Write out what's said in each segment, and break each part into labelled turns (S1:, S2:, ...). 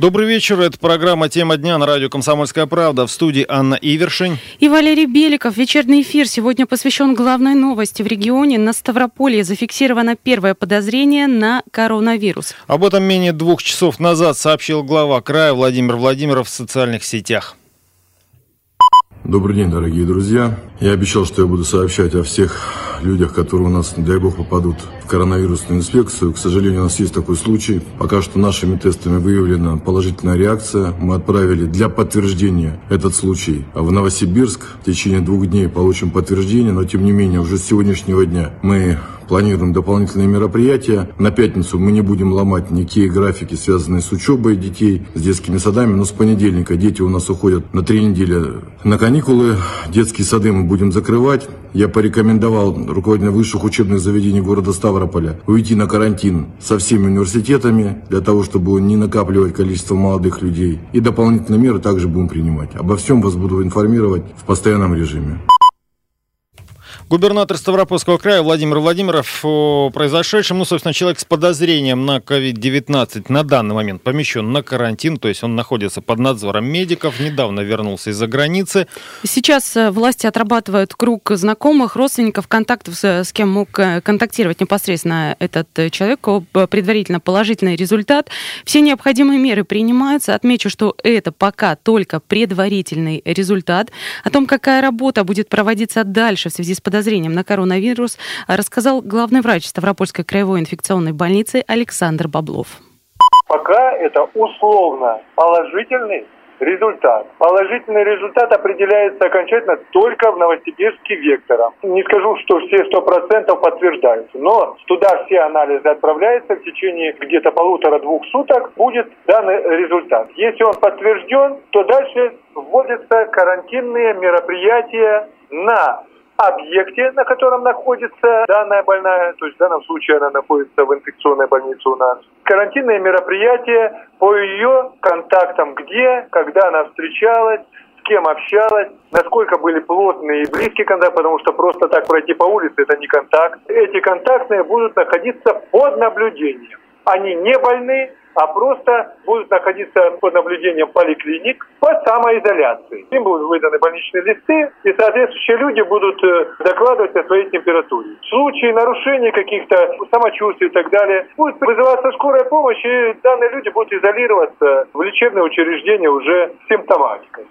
S1: Добрый вечер. Это программа «Тема дня» на радио «Комсомольская правда». В студии Анна Ивершин.
S2: И Валерий Беликов. Вечерний эфир сегодня посвящен главной новости. В регионе на Ставрополье зафиксировано первое подозрение на коронавирус.
S1: Об этом менее двух часов назад сообщил глава края Владимир Владимиров в социальных сетях.
S3: Добрый день, дорогие друзья. Я обещал, что я буду сообщать о всех людях, которые у нас, дай бог, попадут в коронавирусную инспекцию. К сожалению, у нас есть такой случай. Пока что нашими тестами выявлена положительная реакция. Мы отправили для подтверждения этот случай в Новосибирск. В течение двух дней получим подтверждение, но тем не менее уже с сегодняшнего дня мы планируем дополнительные мероприятия. На пятницу мы не будем ломать никакие графики, связанные с учебой детей, с детскими садами, но с понедельника дети у нас уходят на три недели на каникулы. Детские сады мы будем закрывать. Я порекомендовал руководителям высших учебных заведений города Ставрополя уйти на карантин со всеми университетами, для того, чтобы не накапливать количество молодых людей. И дополнительные меры также будем принимать. Обо всем вас буду информировать в постоянном режиме.
S1: Губернатор Ставропольского края Владимир Владимиров о произошедшем, ну, собственно, человек с подозрением на COVID-19 на данный момент помещен на карантин, то есть он находится под надзором медиков, недавно вернулся из-за границы.
S2: Сейчас э, власти отрабатывают круг знакомых, родственников, контактов, с кем мог э, контактировать непосредственно этот э, человек, предварительно положительный результат. Все необходимые меры принимаются. Отмечу, что это пока только предварительный результат. О том, какая работа будет проводиться дальше в связи с подозрением, подозрением на коронавирус, рассказал главный врач Ставропольской краевой инфекционной больницы Александр Баблов.
S4: Пока это условно положительный результат. Положительный результат определяется окончательно только в Новосибирске вектором. Не скажу, что все сто процентов подтверждаются, но туда все анализы отправляются в течение где-то полутора-двух суток будет данный результат. Если он подтвержден, то дальше вводятся карантинные мероприятия на объекте, на котором находится данная больная, то есть в данном случае она находится в инфекционной больнице у нас. Карантинные мероприятия по ее контактам, где, когда она встречалась, с кем общалась, насколько были плотные и близкие контакты, потому что просто так пройти по улице это не контакт. Эти контактные будут находиться под наблюдением. Они не больны, а просто будут находиться под наблюдением поликлиник по самоизоляции. Им будут выданы больничные листы, и соответствующие люди будут э, докладывать о своей температуре. В случае нарушения каких-то самочувствий и так далее, будет вызываться скорая помощь, и данные люди будут изолироваться в лечебное учреждение уже симптоматикой.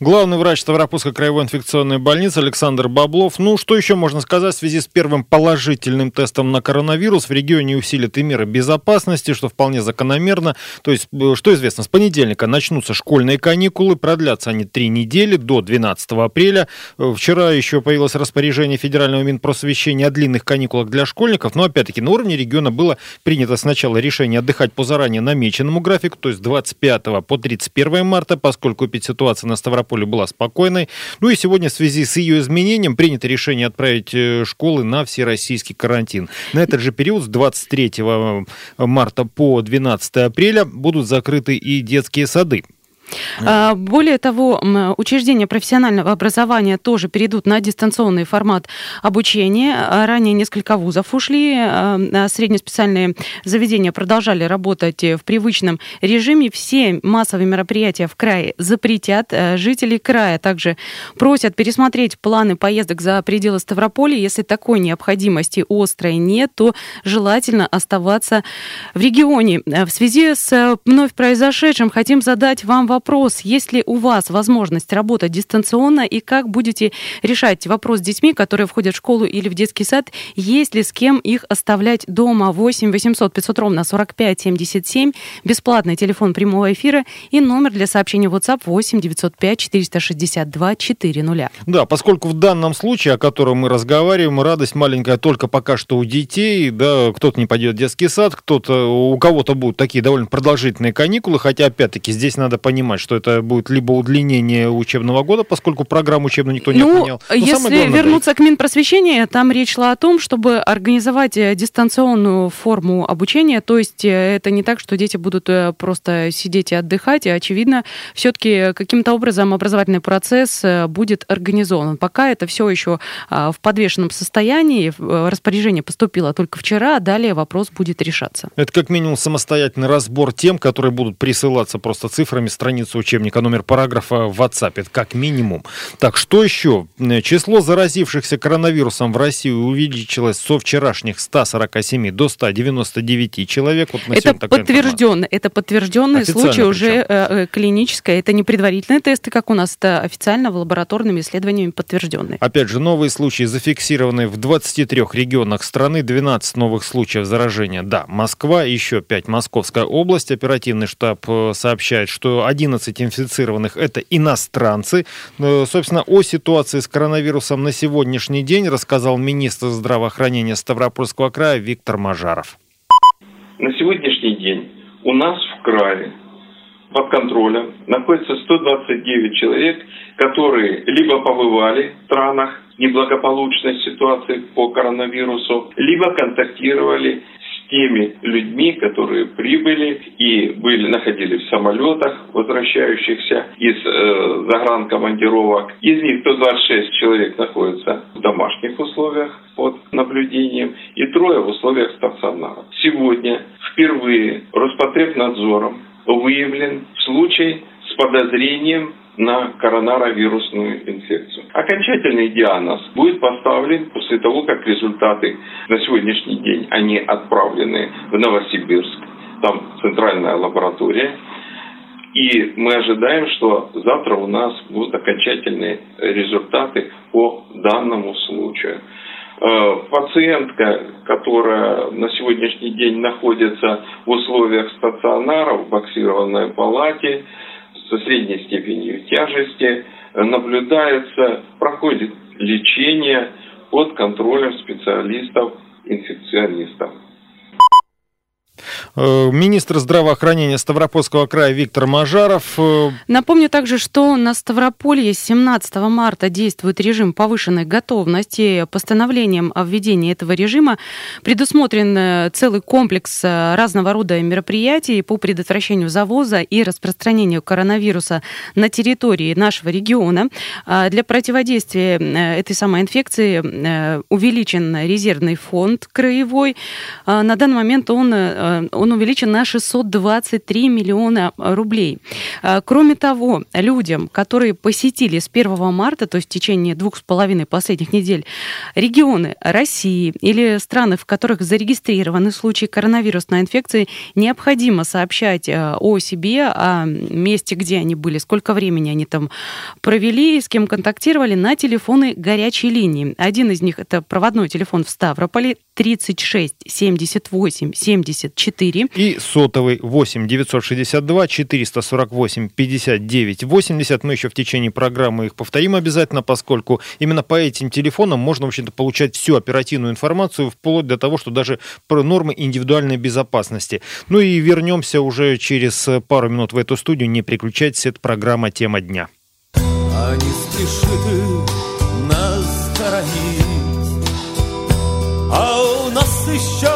S1: Главный врач Ставропольской краевой инфекционной больницы Александр Баблов. Ну, что еще можно сказать в связи с первым положительным тестом на коронавирус? В регионе усилят и меры безопасности, что вполне закономерно. То есть, э, что известно, с понедельника начнутся школьные каникулы, продлятся они три недели до 12 апреля. Э, вчера еще появилось распоряжение Федерального Минпросвещения о длинных каникулах для школьников, но опять-таки на уровне региона было принято сначала решение отдыхать по заранее намеченному графику, то есть 25 по 31 марта, поскольку ситуация на Ставрополе была спокойной. Ну и сегодня в связи с ее изменением принято решение отправить э, школы на всероссийский карантин. На этот же период с 23 марта по 12 апреля будут закрыты и детские сады.
S2: А, более того, учреждения профессионального образования тоже перейдут на дистанционный формат обучения. А, ранее несколько вузов ушли, а, среднеспециальные заведения продолжали работать в привычном режиме. Все массовые мероприятия в крае запретят. Жители края также просят пересмотреть планы поездок за пределы Ставрополя. Если такой необходимости острой нет, то желательно оставаться в регионе. В связи с вновь произошедшим хотим задать вам вопрос вопрос, есть ли у вас возможность работать дистанционно и как будете решать вопрос с детьми, которые входят в школу или в детский сад, есть ли с кем их оставлять дома. 8 800 500 ровно 45 77, бесплатный телефон прямого эфира и номер для сообщения WhatsApp 8 905 462 400.
S1: Да, поскольку в данном случае, о котором мы разговариваем, радость маленькая только пока что у детей, да, кто-то не пойдет в детский сад, кто-то, у кого-то будут такие довольно продолжительные каникулы, хотя, опять-таки, здесь надо понимать, понимать, что это будет либо удлинение учебного года, поскольку программу учебную никто не
S2: ну,
S1: отменял.
S2: Но если главное, вернуться да. к Минпросвещению, там речь шла о том, чтобы организовать э, дистанционную форму обучения, то есть э, это не так, что дети будут э, просто сидеть и отдыхать, и, очевидно, все-таки каким-то образом образовательный процесс будет организован. Пока это все еще а, в подвешенном состоянии, распоряжение поступило только вчера, а далее вопрос будет решаться.
S1: Это как минимум самостоятельный разбор тем, которые будут присылаться просто цифрами страницы учебника, номер параграфа в WhatsApp. Это как минимум. Так, что еще? Число заразившихся коронавирусом в России увеличилось со вчерашних 147 до 199 человек.
S2: Вот это подтвержденный, это подтвержденный случай уже э, э, клиническое. Это не предварительные тесты, как у нас, это официально в лабораторными исследованиями подтвержденные.
S1: Опять же, новые случаи зафиксированы в 23 регионах страны, 12 новых случаев заражения. Да, Москва, еще 5 Московская область. Оперативный штаб э, сообщает, что 11 инфицированных это иностранцы. Э, собственно, о ситуации с коронавирусом на сегодняшний день рассказал министр здравоохранения Ставропольского края Виктор Мажаров.
S5: На сегодняшний день у нас в крае под контролем находится 129 человек, которые либо побывали в странах неблагополучной ситуации по коронавирусу, либо контактировали теми людьми, которые прибыли и были, находились в самолетах, возвращающихся из э, загранкомандировок. Из них 126 человек находятся в домашних условиях под наблюдением и трое в условиях стационара. Сегодня впервые Роспотребнадзором выявлен случай с подозрением на коронавирусную инфекцию. Окончательный диагноз будет поставлен после того, как результаты на сегодняшний день они отправлены в Новосибирск, там центральная лаборатория, и мы ожидаем, что завтра у нас будут окончательные результаты по данному случаю. Э, пациентка, которая на сегодняшний день находится в условиях стационара в боксированной палате, со средней степенью тяжести наблюдается, проходит лечение под контролем специалистов-инфекционистов.
S1: Э, министр здравоохранения Ставропольского края Виктор Мажаров. Э,
S2: Напомню также, что на Ставрополье с 17 марта действует режим повышенной готовности. Постановлением о введении этого режима предусмотрен э, целый комплекс разного рода мероприятий по предотвращению завоза и распространению коронавируса на территории нашего региона. А для противодействия этой самой инфекции увеличен резервный фонд краевой. А на данный момент он он увеличен на 623 миллиона рублей. А, кроме того, людям, которые посетили с 1 марта, то есть в течение двух с половиной последних недель, регионы России или страны, в которых зарегистрированы случаи коронавирусной инфекции, необходимо сообщать а, о себе, о месте, где они были, сколько времени они там провели, с кем контактировали на телефоны горячей линии. Один из них это проводной телефон в Ставрополе 36 78 74.
S1: И сотовый 8 962 448 59 80. Мы еще в течение программы их повторим обязательно, поскольку именно по этим телефонам можно, в общем-то, получать всю оперативную информацию, вплоть до того, что даже про нормы индивидуальной безопасности. Ну и вернемся уже через пару минут в эту студию. Не переключайтесь, это программа «Тема дня». А не спеши нас хоронить, а у нас еще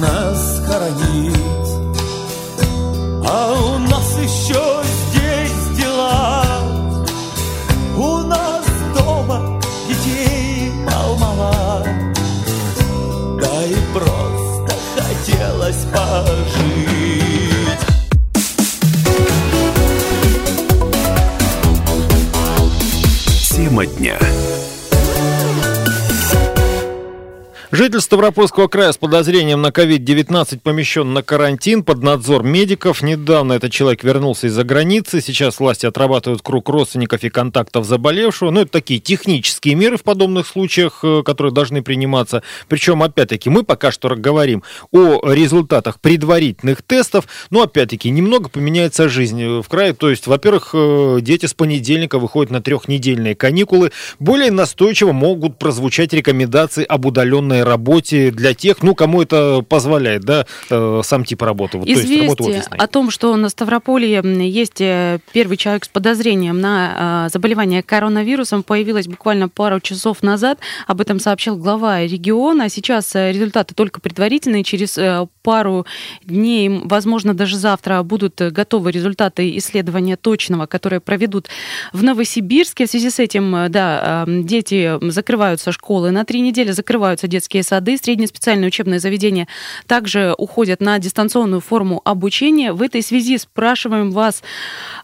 S1: нас хоронить. а он Житель Ставропольского края с подозрением на COVID-19 помещен на карантин под надзор медиков. Недавно этот человек вернулся из-за границы. Сейчас власти отрабатывают круг родственников и контактов заболевшего. Ну, это такие технические меры в подобных случаях, э, которые должны приниматься. Причем, опять-таки, мы пока что говорим о результатах предварительных тестов. Но, опять-таки, немного поменяется жизнь в крае. То есть, во-первых, э, дети с понедельника выходят на трехнедельные каникулы. Более настойчиво могут прозвучать рекомендации об удаленной работе для тех, ну, кому это позволяет, да, э, сам тип работы. Вот,
S2: Известие то есть, работа о том, что на Ставрополье есть э, первый человек с подозрением на э, заболевание коронавирусом, появилось буквально пару часов назад. Об этом сообщил глава региона. Сейчас результаты только предварительные. Через пару дней, возможно, даже завтра будут готовы результаты исследования точного, которые проведут в Новосибирске. В связи с этим, да, дети закрываются школы на три недели, закрываются детские детские сады, средние специальные учебные заведения также уходят на дистанционную форму обучения. В этой связи спрашиваем вас,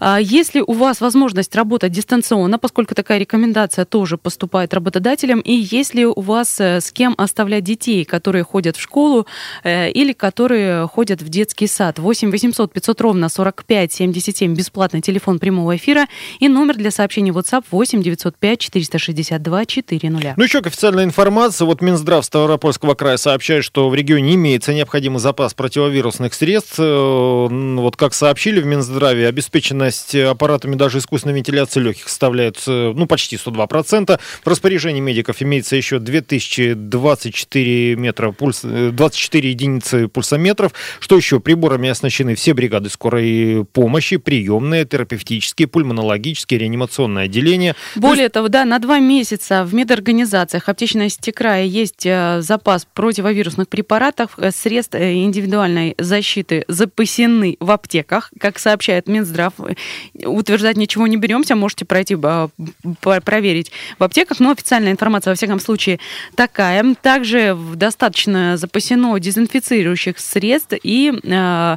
S2: а, есть ли у вас возможность работать дистанционно, поскольку такая рекомендация тоже поступает работодателям, и есть ли у вас э, с кем оставлять детей, которые ходят в школу э, или которые ходят в детский сад. 8 800 500 ровно 45 77 бесплатный телефон прямого эфира и номер для сообщений WhatsApp 8 905 462 400.
S1: Ну еще к официальной информации. Вот Минздрав Ставропольского края сообщает, что в регионе имеется необходимый запас противовирусных средств. Э, вот как сообщили в Минздраве, обеспеченность аппаратами даже искусственной вентиляции легких составляет ну, почти 102%. В распоряжении медиков имеется еще 2024 метра пульс, 24 единицы пульсометров. Что еще? Приборами оснащены все бригады скорой помощи, приемные, терапевтические, пульмонологические, реанимационные отделения.
S2: Более того, да, на два месяца в медорганизациях аптечной сети края есть э, запас противовирусных препаратов, э, средств э, индивидуальной защиты запасены в аптеках, как сообщает Минздрав. Утверждать ничего не беремся, можете пройти проверить в аптеках, но официальная информация, во всяком случае, такая. Также достаточно запасено дезинфицирующих средств и э, Э,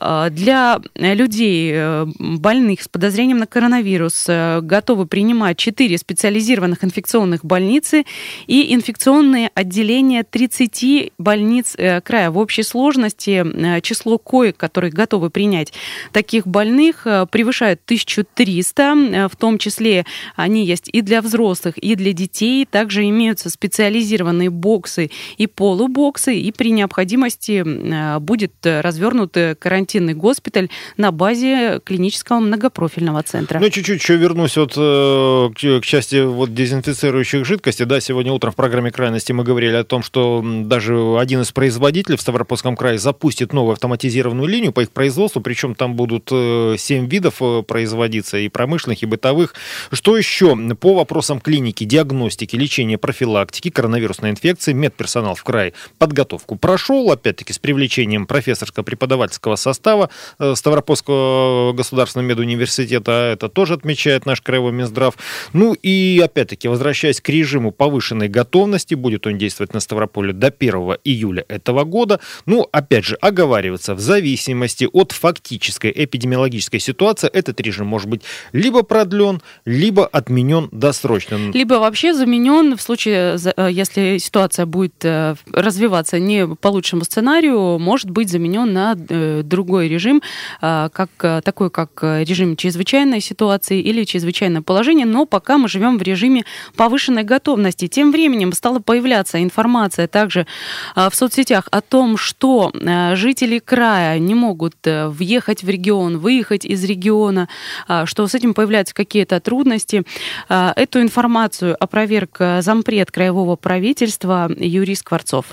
S2: для людей, э, больных с подозрением на коронавирус, э, готовы принимать 4 специализированных инфекционных больницы и инфекционные отделения 30 больниц края. В общей сложности число коек, которые готовы принять таких больных, превышает 1300. В том числе они есть и для взрослых, и для детей. Также имеются специализированные боксы и полубоксы. И при необходимости будет развернут карантин карантинный госпиталь на базе клинического многопрофильного центра.
S1: Ну, чуть-чуть еще вернусь вот э, к, части вот дезинфицирующих жидкостей. Да, сегодня утром в программе «Крайности» мы говорили о том, что даже один из производителей в Ставропольском крае запустит новую автоматизированную линию по их производству, причем там будут 7 э, видов э, производиться, и промышленных, и бытовых. Что еще по вопросам клиники, диагностики, лечения, профилактики коронавирусной инфекции медперсонал в крае подготовку прошел, опять-таки с привлечением профессорско-преподавательского состава состава э, Ставропольского государственного медуниверситета. Это тоже отмечает наш краевой Минздрав. Ну и, опять-таки, возвращаясь к режиму повышенной готовности, будет он действовать на Ставрополе до 1 июля этого года. Ну, опять же, оговариваться в зависимости от фактической эпидемиологической ситуации, этот режим может быть либо продлен, либо отменен досрочно.
S2: Либо вообще заменен в случае, э, если ситуация будет э, развиваться не по лучшему сценарию, может быть заменен на э, другой режим, как, такой как режим чрезвычайной ситуации или чрезвычайное положение, но пока мы живем в режиме повышенной готовности. Тем временем стала появляться информация также в соцсетях о том, что жители края не могут въехать в регион, выехать из региона, что с этим появляются какие-то трудности. Эту информацию опроверг зампред краевого правительства Юрий Скворцов.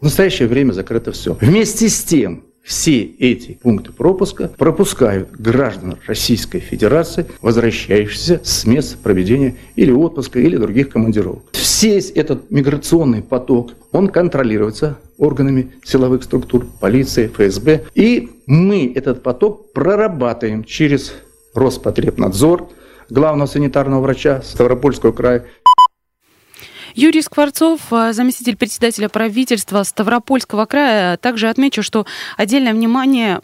S6: В настоящее время закрыто все. Вместе с тем, все эти пункты пропуска пропускают граждан Российской Федерации, возвращающихся с мест проведения или отпуска, или других командировок. Весь этот миграционный поток, он контролируется органами силовых структур, полиции, ФСБ. И мы этот поток прорабатываем через Роспотребнадзор, главного санитарного врача Ставропольского края,
S2: Юрий Скворцов, э, заместитель председателя правительства Ставропольского края. Также отмечу, что отдельное внимание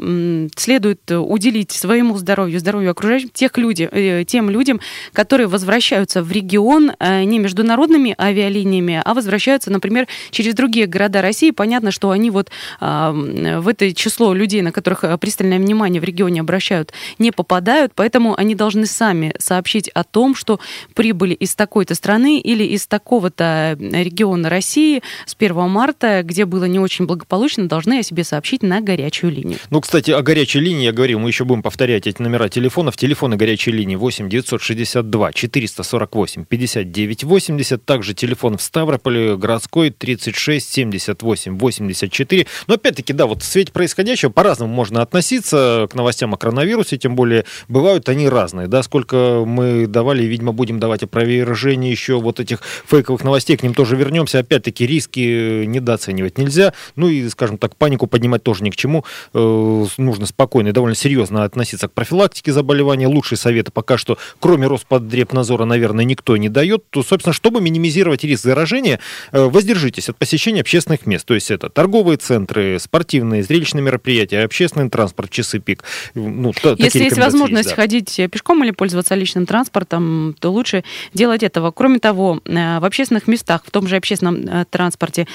S2: следует уделить своему здоровью, здоровью окружающих, тех люди, э, тем людям, которые возвращаются в регион э, не международными авиалиниями, а возвращаются, например, через другие города России. Понятно, что они вот в это число людей, на которых пристальное внимание в регионе обращают, не попадают, поэтому они должны сами сообщить о том, что прибыли из такой-то страны или из такого-то какого-то региона России с 1 марта, где было не очень благополучно, должны о себе сообщить на горячую линию.
S1: Ну, кстати, о горячей линии я говорил, мы еще будем повторять эти номера телефонов. Телефоны горячей линии 8 962 448 59 80. Также телефон в Ставрополе городской 36 78 84. Но опять-таки, да, вот в свете происходящего по-разному можно относиться к новостям о коронавирусе, тем более бывают они разные. Да, сколько мы давали, видимо, будем давать опровержение еще вот этих фейковых новостей новостей, к ним тоже вернемся. Опять-таки, риски недооценивать нельзя. Ну и, скажем так, панику поднимать тоже ни к чему. Э, нужно спокойно и довольно серьезно относиться к профилактике заболевания. Лучшие советы пока что, кроме Роспотребнадзора, наверное, никто не дает. То, собственно, чтобы минимизировать риск заражения, э, воздержитесь от посещения общественных мест. То есть это торговые центры, спортивные, зрелищные мероприятия, общественный транспорт, часы пик.
S2: Ну, Если есть возможность есть, да. ходить пешком или пользоваться личным транспортом, то лучше делать этого. Кроме того, э, в общественных общественных местах, в том же общественном э, транспорте,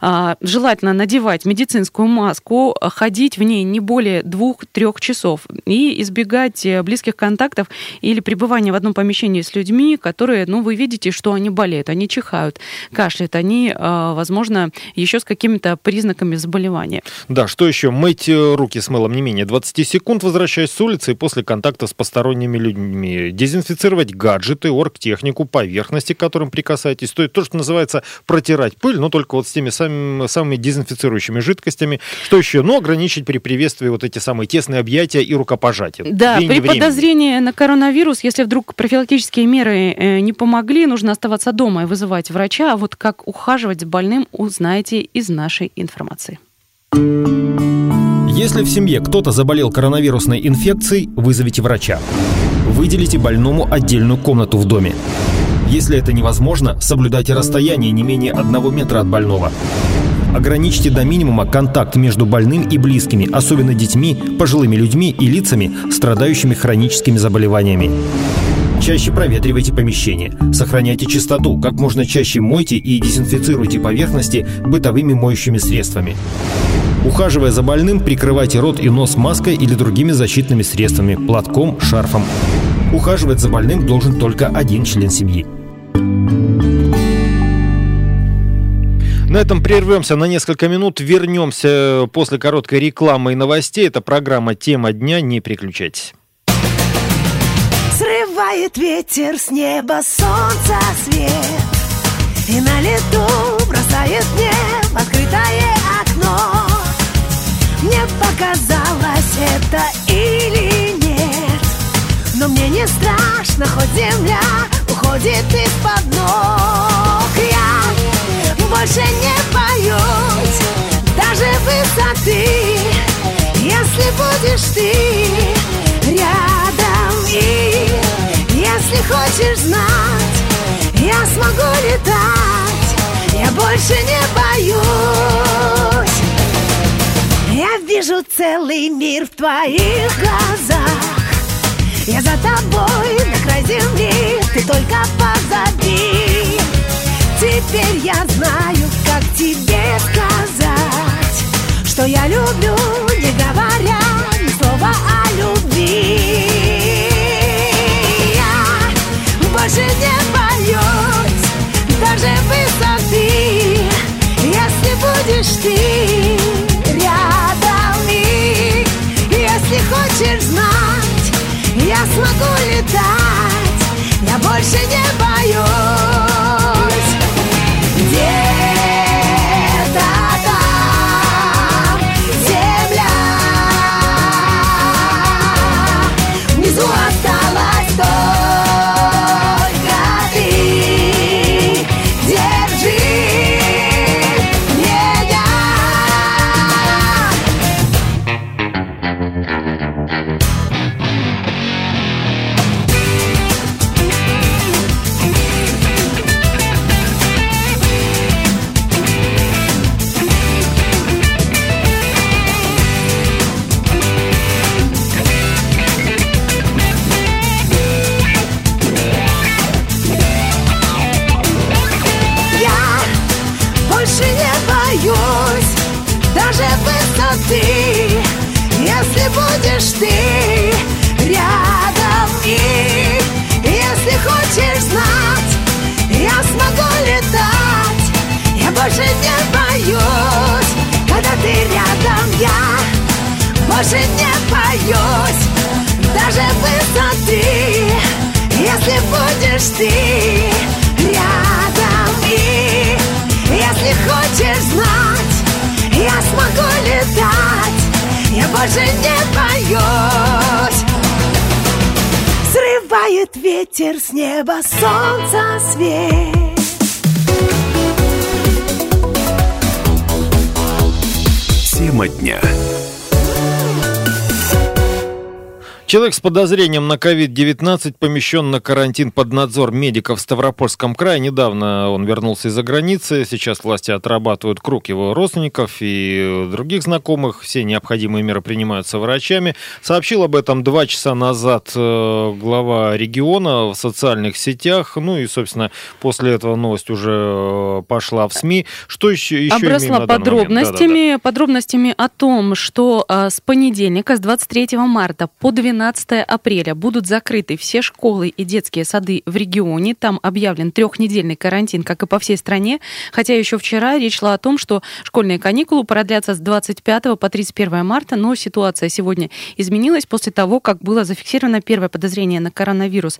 S2: а, желательно надевать медицинскую маску, ходить в ней не более двух-трех часов и избегать э, близких контактов или пребывания в одном помещении с людьми, которые, ну, вы видите, что они болеют, они чихают, кашляют, они, а, возможно, еще с какими-то признаками заболевания.
S1: Да, что еще? Мыть э, руки с мылом не менее 20 секунд, возвращаясь с улицы и после контакта с посторонними людьми. Дезинфицировать гаджеты, оргтехнику, поверхности, к которым прикасаетесь. То то, что называется протирать пыль, но только вот с теми самыми, самыми дезинфицирующими жидкостями. Что еще? Ну, ограничить при приветствии вот эти самые тесные объятия и рукопожатия.
S2: Да, при времени. подозрении на коронавирус, если вдруг профилактические меры э, не помогли, нужно оставаться дома и вызывать врача. А вот как ухаживать с больным, узнаете из нашей информации.
S7: Если в семье кто-то заболел коронавирусной инфекцией, вызовите врача. Выделите больному отдельную комнату в доме. Если это невозможно, соблюдайте расстояние не менее одного метра от больного. Ограничьте до минимума контакт между больным и близкими, особенно детьми, пожилыми людьми и лицами, страдающими хроническими заболеваниями. Чаще проветривайте помещение. Сохраняйте чистоту. Как можно чаще мойте и дезинфицируйте поверхности бытовыми моющими средствами. Ухаживая за больным, прикрывайте рот и нос маской или другими защитными средствами, платком, шарфом. Ухаживать за больным должен только один член семьи.
S1: На этом прервемся на несколько минут, вернемся после короткой рекламы и новостей. Это программа «Тема дня», не переключайтесь.
S8: Срывает ветер с неба солнца свет. И на лету бросает мне в открытое окно. Мне показалось это или нет. Но мне не страшно, хоть земля уходит из-под ног больше не боюсь даже высоты Я ты рядом. И если хочешь знать, я смогу летать. Я больше не боюсь. Я вижу целый мир в твоих глазах. Я за тобой на край земли Ты только позади Теперь я знаю, как тебе сказать Что я люблю, не говоря ни слова о любви. Я больше не боюсь даже высоты. Если будешь ты рядом и Если хочешь знать, я смогу летать. Я больше не боюсь Срывает ветер с неба солнца свет.
S9: Тема дня.
S1: Человек с подозрением на COVID-19 помещен на карантин под надзор медиков в Ставропольском крае. Недавно он вернулся из-за границы. Сейчас власти отрабатывают круг его родственников и других знакомых. Все необходимые меры принимаются врачами. Сообщил об этом два часа назад э, глава региона в социальных сетях. Ну и, собственно, после этого новость уже э, пошла в СМИ. Что еще, еще
S2: Обросла
S1: на данный момент?
S2: подробностями, подробностями о том, что а, с понедельника, с 23 марта по 12 апреля будут закрыты все школы и детские сады в регионе. Там объявлен трехнедельный карантин, как и по всей стране. Хотя еще вчера речь шла о том, что школьные каникулы продлятся с 25 по 31 марта, но ситуация сегодня изменилась после того, как было зафиксировано первое подозрение на коронавирус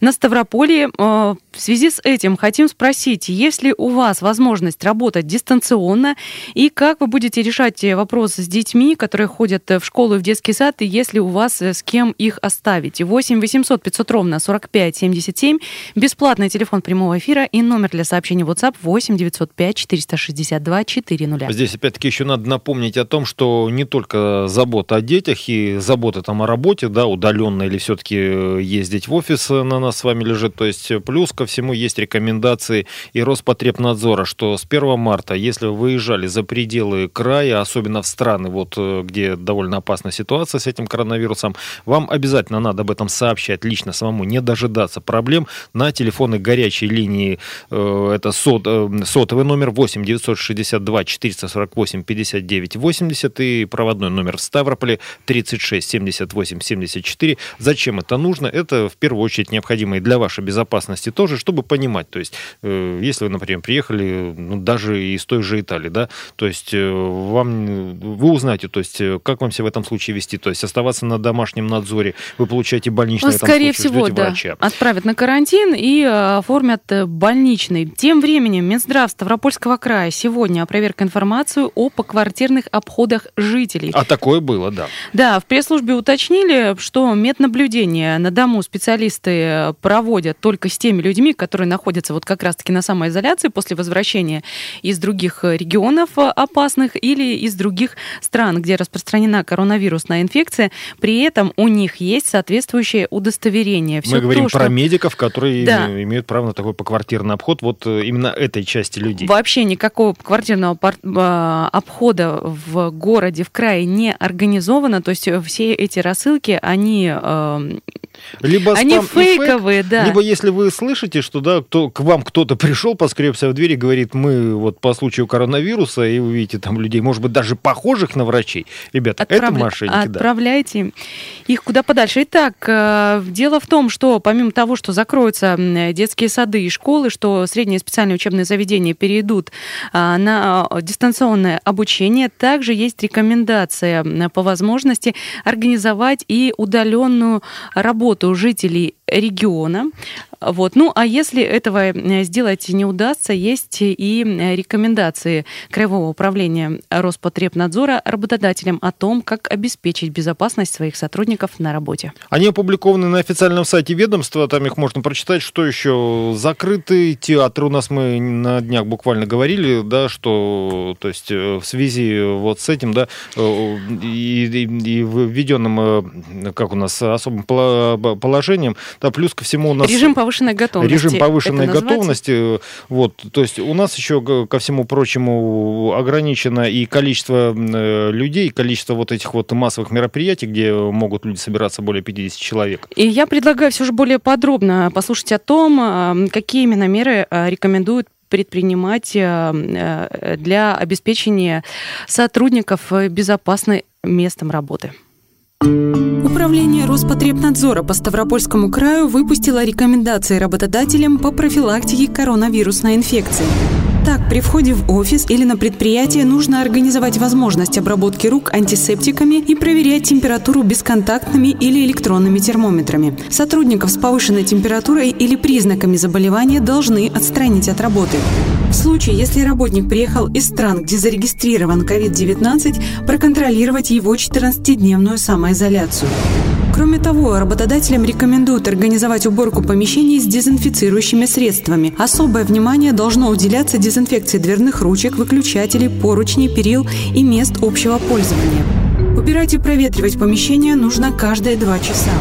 S2: на Ставрополье. Э, В связи с этим хотим спросить, есть ли у вас возможность работать дистанционно и как вы будете решать вопрос с детьми, которые ходят в школу и в детский сад, и если у вас э, с кем их оставить? 8 800 500 ровно 45 77, бесплатный телефон прямого эфира и номер для сообщений WhatsApp 8 905 462 400.
S1: Здесь опять-таки еще надо напомнить о том, что не только забота о детях и забота там о работе, да, удаленно или все-таки ездить в офис на нас с вами лежит. То есть плюс ко всему есть рекомендации и Роспотребнадзора, что с 1 марта, если вы выезжали за пределы края, особенно в страны, вот где довольно опасная ситуация с этим коронавирусом, вам обязательно надо об этом сообщать лично самому, не дожидаться проблем на телефоны горячей линии. э, Это сот, э, сотовый номер 8 962 448 59 80 и проводной номер в Ставрополе 36 78 74. Зачем это нужно? Это в первую очередь необходимо и для вашей безопасности тоже, чтобы понимать. То есть, э, если вы, например, приехали ну, даже из той же Италии, да, то есть э, вам вы узнаете, то есть э, как вам себя в этом случае вести, то есть оставаться на домашнем надзоре Роспотребнадзоре, вы получаете больничный,
S2: Ну, скорее
S1: случае
S2: всего, да.
S1: врача.
S2: Отправят на карантин и э, оформят э, больничный. Тем временем Минздрав Ставропольского края сегодня опроверг информацию о поквартирных обходах жителей.
S1: А такое было, да.
S2: Да, в пресс-службе уточнили, что меднаблюдение на дому специалисты э, проводят только с теми людьми, которые находятся вот как раз-таки на самоизоляции после возвращения из других регионов опасных или из других стран, где распространена коронавирусная инфекция. При этом у них есть соответствующее удостоверение. Всё
S1: Мы говорим
S2: то,
S1: про
S2: что-
S1: медиков, которые
S2: Да.
S1: име- имеют право на такой поквартирный обход вот э, именно этой части людей.
S2: Вообще никакого квартирного э, обхода в городе, в крае не организовано. То есть э, все эти рассылки, они, э,
S1: Либо
S2: они
S1: и фейк,
S2: фейковые, да.
S1: Либо если вы слышите, что да, кто, к вам кто-то пришел, поскребся в дверь и говорит, мы вот по случаю коронавируса, и вы видите там людей, может быть, даже похожих на врачей. Ребята, это
S2: Отправля-
S1: мошенники, да.
S2: Отправляйте их куда подальше. Итак, э, дело в том, что помимо того, что закроются детские сады и школы, что средние специальные учебные заведения перейдут а, на а, дистанционное обучение, также есть рекомендация по возможности организовать и удаленную работу жителей региона. Вот. Ну, а если этого э, сделать не удастся, есть и э, рекомендации Краевого управления Роспотребнадзора работодателям о том, как обеспечить безопасность своих сотрудников на работе.
S1: Они опубликованы на официальном сайте ведомства, там их можно прочитать. Что еще? Закрытый театр. У нас мы на днях буквально говорили, да, что то есть э, в связи вот с этим, да, и, и- и введенным, как у нас, особым положением, да, плюс ко всему у нас...
S2: Режим повышенной готовности.
S1: Режим повышенной готовности. Вот, то есть у нас еще ко всему прочему ограничено и количество э, людей, и количество вот этих вот массовых мероприятий, где могут люди собираться более 50 человек.
S2: И я предлагаю все же более подробно послушать о том, э, какие именно меры э, рекомендуют предпринимать э, э, для обеспечения сотрудников э, безопасным местом работы.
S10: Управление Роспотребнадзора по Ставропольскому краю выпустило рекомендации работодателям по профилактике коронавирусной инфекции. Так, при входе в офис или на предприятие нужно организовать возможность обработки рук антисептиками и проверять температуру бесконтактными или электронными термометрами. Сотрудников с повышенной температурой или признаками заболевания должны отстранить от работы. В случае, если работник приехал из стран, где зарегистрирован COVID-19, проконтролировать его 14-дневную самоизоляцию. Кроме того, работодателям рекомендуют организовать уборку помещений с дезинфицирующими средствами. Особое внимание должно уделяться дезинфекции дверных ручек, выключателей, поручней, перил и мест общего пользования. Убирать и проветривать помещение нужно каждые два часа.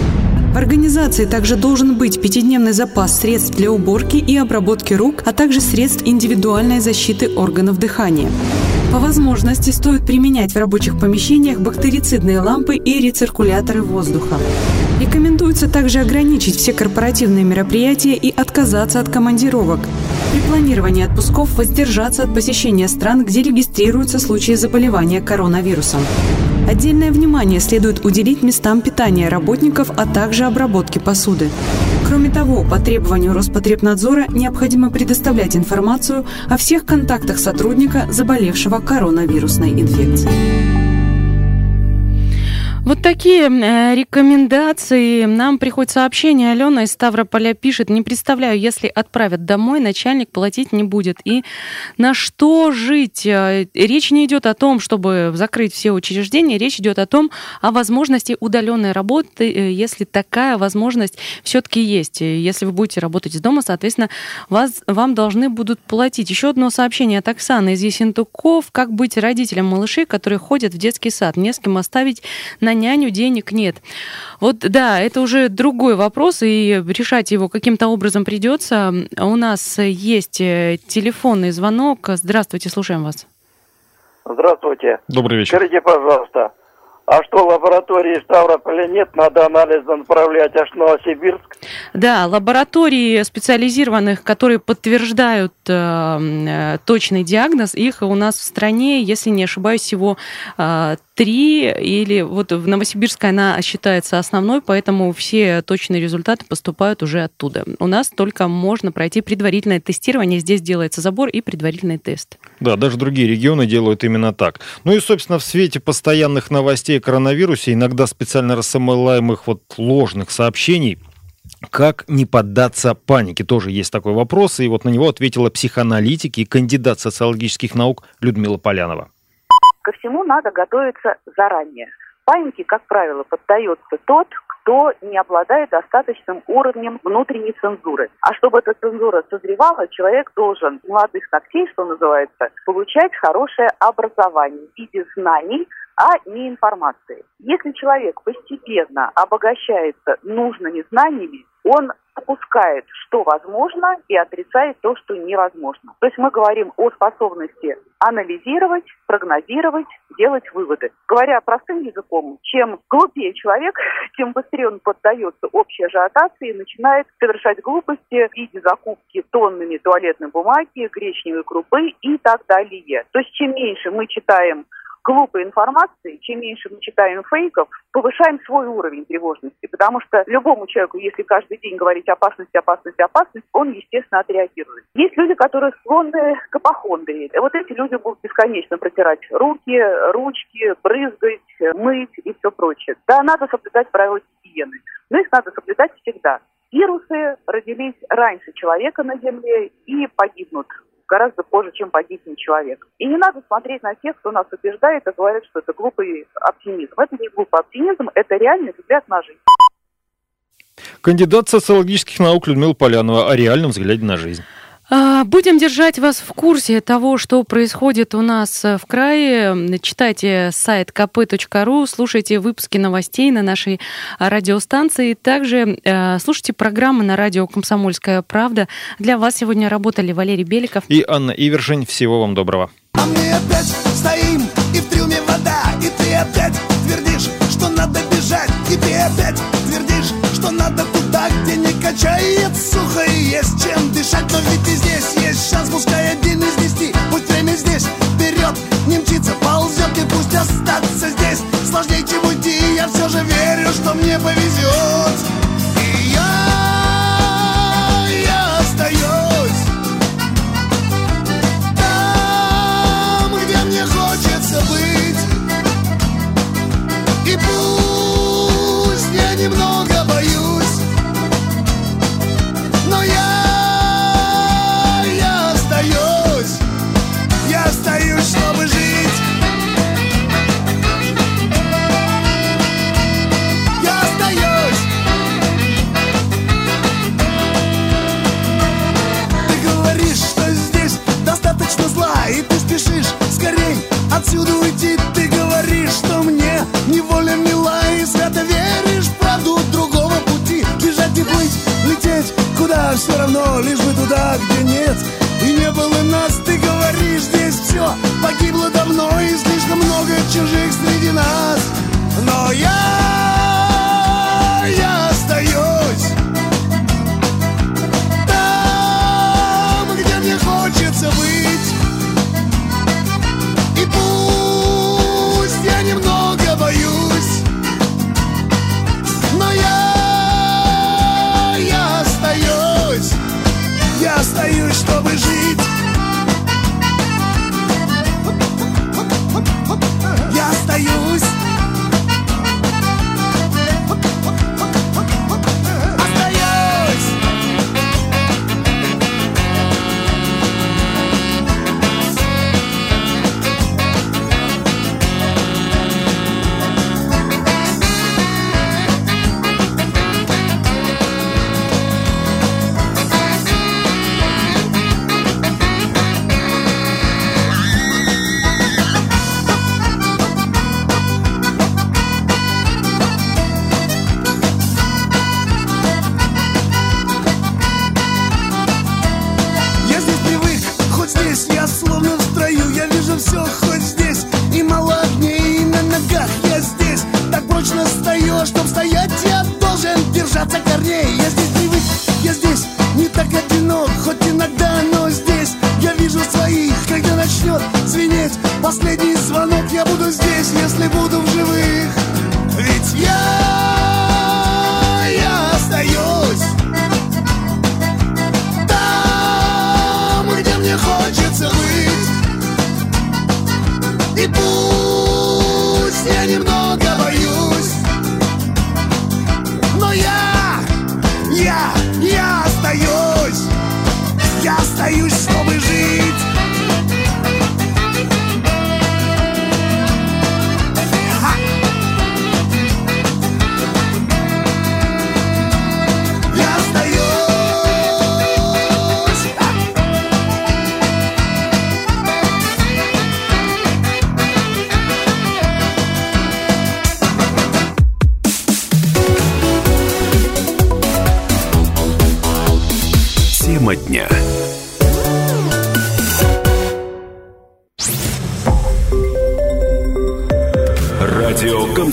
S10: В организации также должен быть пятидневный запас средств для уборки и обработки рук, а также средств индивидуальной защиты органов дыхания. По возможности стоит применять в рабочих помещениях бактерицидные лампы и рециркуляторы воздуха. Рекомендуется также ограничить все корпоративные мероприятия и отказаться от командировок. При планировании отпусков воздержаться от посещения стран, где регистрируются случаи заболевания коронавирусом. Отдельное внимание следует уделить местам питания работников, а также обработке посуды. Кроме того, по требованию Роспотребнадзора необходимо предоставлять информацию о всех контактах сотрудника, заболевшего коронавирусной инфекцией.
S2: Вот такие э, рекомендации. Нам приходит сообщение. Алена из Ставрополя пишет. Не представляю, если отправят домой, начальник платить не будет. И на что жить? Э, Речь не идет о том, чтобы закрыть все учреждения. Речь идет о том, о возможности удаленной работы, э, если такая возможность все-таки есть. Если вы будете работать из дома, соответственно, вас, вам должны будут платить. Еще одно сообщение от Оксаны из Есентуков. Как быть родителям малышей, которые ходят в детский сад? Не с кем оставить на няню денег нет. Вот да, это уже другой вопрос, и решать его каким-то образом придется. У нас есть э, телефонный звонок. Здравствуйте, слушаем вас.
S11: Здравствуйте.
S1: Добрый вечер.
S11: Скажите, пожалуйста, а что лаборатории в Ставрополе нет, надо анализ направлять аж в Новосибирск?
S2: Да, лаборатории специализированных, которые подтверждают э, э, точный диагноз, их у нас в стране, если не ошибаюсь, всего э, три, или вот в Новосибирской она считается основной, поэтому все точные результаты поступают уже оттуда. У нас только можно пройти предварительное тестирование, здесь делается забор и предварительный тест.
S1: Да, даже другие регионы делают именно так. Ну и, собственно, в свете постоянных новостей о коронавирусе, иногда специально рассылаемых вот ложных сообщений. Как не поддаться панике? Тоже есть такой вопрос, и вот на него ответила психоаналитик и кандидат социологических наук Людмила Полянова.
S12: Ко всему надо готовиться заранее. Панике, как правило, поддается тот, кто не обладает достаточным уровнем внутренней цензуры. А чтобы эта цензура созревала, человек должен молодых ногтей, что называется, получать хорошее образование в виде знаний, а не информации. Если человек постепенно обогащается нужными знаниями, он опускает, что возможно, и отрицает то, что невозможно. То есть мы говорим о способности анализировать, прогнозировать, делать выводы. Говоря простым языком, чем глупее человек, тем быстрее он поддается общей ажиотации и начинает совершать глупости в виде закупки тоннами туалетной бумаги, гречневой крупы и так далее. То есть чем меньше мы читаем глупой информации, чем меньше мы читаем фейков, повышаем свой уровень тревожности. Потому что любому человеку, если каждый день говорить опасность, опасность, опасность, он, естественно, отреагирует. Есть люди, которые склонны к апохондрии. Вот эти люди будут бесконечно протирать руки, ручки, брызгать, мыть и все прочее. Да, надо соблюдать правила гигиены, но их надо соблюдать всегда. Вирусы родились раньше человека на Земле и погибнут гораздо позже, чем погибнет человек. И не надо смотреть на тех, кто нас убеждает и говорит, что это глупый оптимизм. Это не глупый оптимизм, это реальный взгляд на жизнь.
S1: Кандидат социологических наук Людмила Полянова о реальном взгляде на жизнь.
S2: А, будем держать вас в курсе того, что происходит у нас в крае. Читайте сайт kp.ru, слушайте выпуски новостей на нашей радиостанции. Также э, слушайте программы на радио «Комсомольская правда». Для вас сегодня работали Валерий Беликов
S1: и Анна Ивержень. Всего вам доброго.
S13: А мы опять стоим, и в трюме вода, и ты опять твердишь, что надо бежать, и ты опять твердишь, что надо туда, где не качает сухо и есть чем дышать Но ведь и здесь есть шанс, пускай один из десяти. Пусть время здесь. Вперед не мчится, ползет и пусть остаться здесь. Сложнее, чем уйти, я все же верю, что мне повезет я немного